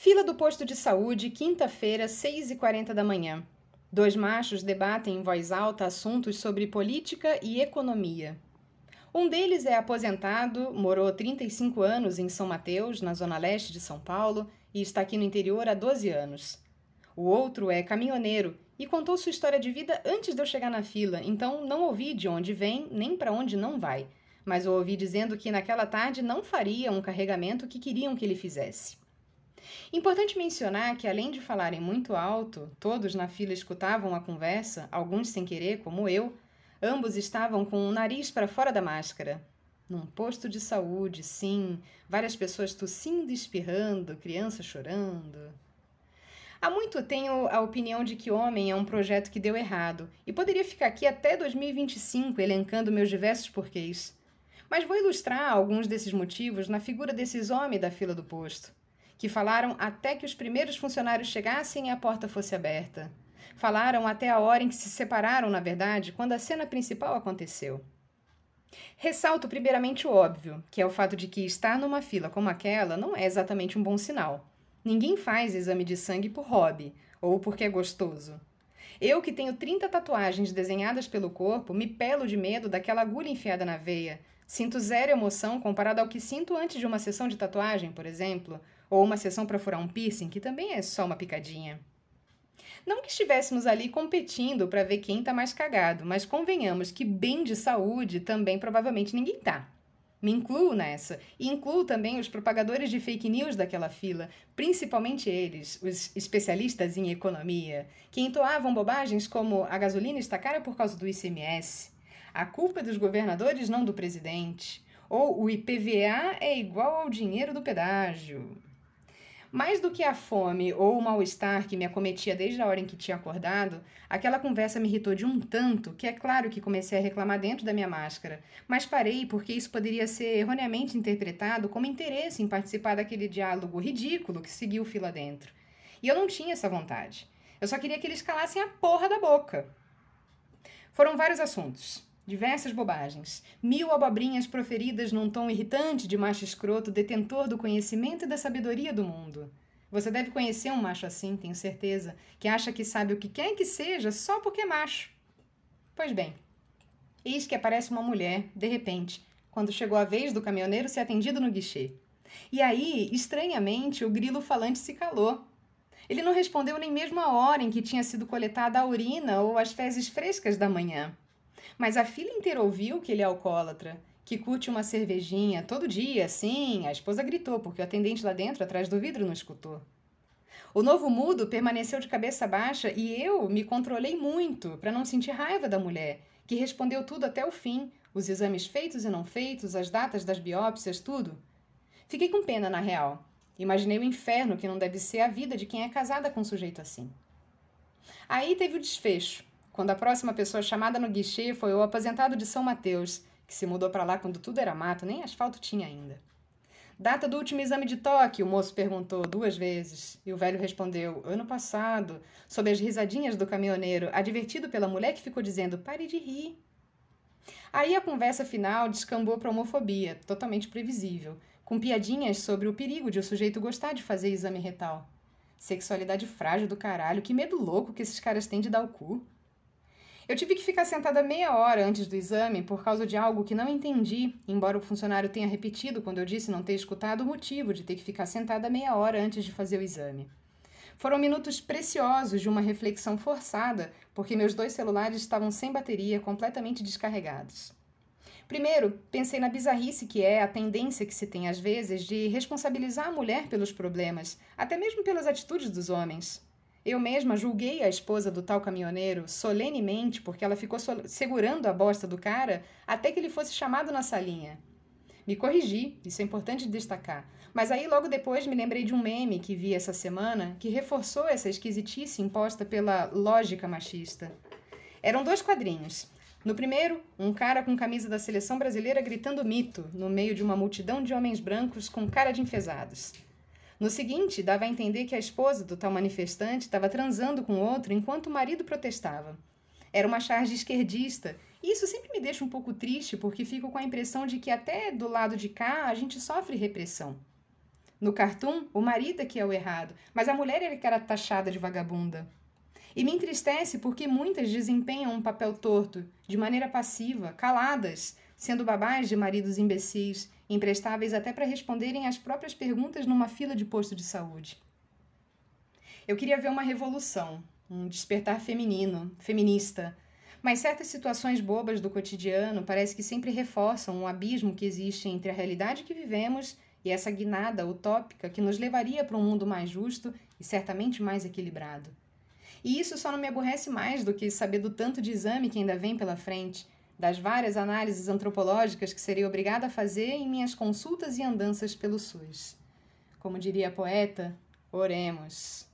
Fila do posto de saúde, quinta-feira, 6h40 da manhã. Dois machos debatem em voz alta assuntos sobre política e economia. Um deles é aposentado, morou 35 anos em São Mateus, na zona leste de São Paulo, e está aqui no interior há 12 anos. O outro é caminhoneiro e contou sua história de vida antes de eu chegar na fila, então não ouvi de onde vem nem para onde não vai, mas o ouvi dizendo que naquela tarde não faria um carregamento que queriam que ele fizesse. Importante mencionar que, além de falarem muito alto, todos na fila escutavam a conversa, alguns sem querer, como eu, ambos estavam com o nariz para fora da máscara. Num posto de saúde, sim, várias pessoas tossindo e espirrando, crianças chorando. Há muito tenho a opinião de que Homem é um projeto que deu errado e poderia ficar aqui até 2025 elencando meus diversos porquês. Mas vou ilustrar alguns desses motivos na figura desses homens da fila do posto que falaram até que os primeiros funcionários chegassem e a porta fosse aberta. Falaram até a hora em que se separaram, na verdade, quando a cena principal aconteceu. Ressalto primeiramente o óbvio, que é o fato de que estar numa fila como aquela não é exatamente um bom sinal. Ninguém faz exame de sangue por hobby ou porque é gostoso. Eu, que tenho 30 tatuagens desenhadas pelo corpo, me pelo de medo daquela agulha enfiada na veia. Sinto zero emoção comparado ao que sinto antes de uma sessão de tatuagem, por exemplo, ou uma sessão para furar um piercing, que também é só uma picadinha. Não que estivéssemos ali competindo para ver quem está mais cagado, mas convenhamos que bem de saúde também provavelmente ninguém tá. Me incluo nessa, e incluo também os propagadores de fake news daquela fila, principalmente eles, os especialistas em economia, que entoavam bobagens como a gasolina está cara por causa do ICMS, a culpa é dos governadores, não do presidente, ou o IPVA é igual ao dinheiro do pedágio. Mais do que a fome ou o mal-estar que me acometia desde a hora em que tinha acordado, aquela conversa me irritou de um tanto que é claro que comecei a reclamar dentro da minha máscara, mas parei porque isso poderia ser erroneamente interpretado como interesse em participar daquele diálogo ridículo que seguiu fila dentro. E eu não tinha essa vontade. Eu só queria que eles calassem a porra da boca. Foram vários assuntos diversas bobagens, mil abobrinhas proferidas num tom irritante de macho escroto, detentor do conhecimento e da sabedoria do mundo. Você deve conhecer um macho assim, tenho certeza, que acha que sabe o que quer que seja só porque é macho. Pois bem, eis que aparece uma mulher, de repente, quando chegou a vez do caminhoneiro ser atendido no guichê. E aí, estranhamente, o grilo falante se calou. Ele não respondeu nem mesmo a hora em que tinha sido coletada a urina ou as fezes frescas da manhã. Mas a filha inteira ouviu que ele é alcoólatra, que curte uma cervejinha todo dia, sim. A esposa gritou, porque o atendente lá dentro, atrás do vidro, não escutou. O novo mudo permaneceu de cabeça baixa e eu me controlei muito para não sentir raiva da mulher, que respondeu tudo até o fim: os exames feitos e não feitos, as datas das biópsias, tudo. Fiquei com pena, na real. Imaginei o inferno que não deve ser a vida de quem é casada com um sujeito assim. Aí teve o desfecho quando a próxima pessoa chamada no guichê foi o aposentado de São Mateus, que se mudou para lá quando tudo era mato, nem asfalto tinha ainda. Data do último exame de toque, o moço perguntou duas vezes, e o velho respondeu: ano passado, sob as risadinhas do caminhoneiro, advertido pela mulher que ficou dizendo: pare de rir. Aí a conversa final descambou para homofobia, totalmente previsível, com piadinhas sobre o perigo de o sujeito gostar de fazer exame retal. Sexualidade frágil do caralho, que medo louco que esses caras têm de dar o cu. Eu tive que ficar sentada meia hora antes do exame por causa de algo que não entendi, embora o funcionário tenha repetido quando eu disse não ter escutado o motivo de ter que ficar sentada meia hora antes de fazer o exame. Foram minutos preciosos de uma reflexão forçada, porque meus dois celulares estavam sem bateria, completamente descarregados. Primeiro, pensei na bizarrice que é a tendência que se tem às vezes de responsabilizar a mulher pelos problemas, até mesmo pelas atitudes dos homens. Eu mesma julguei a esposa do tal caminhoneiro solenemente porque ela ficou segurando a bosta do cara até que ele fosse chamado na salinha. Me corrigi, isso é importante destacar. Mas aí logo depois me lembrei de um meme que vi essa semana que reforçou essa esquisitice imposta pela lógica machista. Eram dois quadrinhos. No primeiro, um cara com camisa da seleção brasileira gritando mito no meio de uma multidão de homens brancos com cara de enfesados. No seguinte, dava a entender que a esposa do tal manifestante estava transando com outro enquanto o marido protestava. Era uma charge esquerdista, e isso sempre me deixa um pouco triste porque fico com a impressão de que até do lado de cá a gente sofre repressão. No cartoon, o marido é que é o errado, mas a mulher é que era taxada de vagabunda. E me entristece porque muitas desempenham um papel torto, de maneira passiva, caladas, sendo babás de maridos imbecis, imprestáveis até para responderem às próprias perguntas numa fila de posto de saúde. Eu queria ver uma revolução, um despertar feminino, feminista. Mas certas situações bobas do cotidiano parece que sempre reforçam um abismo que existe entre a realidade que vivemos e essa guinada utópica que nos levaria para um mundo mais justo e certamente mais equilibrado. E isso só não me aborrece mais do que saber do tanto de exame que ainda vem pela frente, das várias análises antropológicas que seria obrigada a fazer em minhas consultas e andanças pelo SUS. Como diria a poeta, oremos.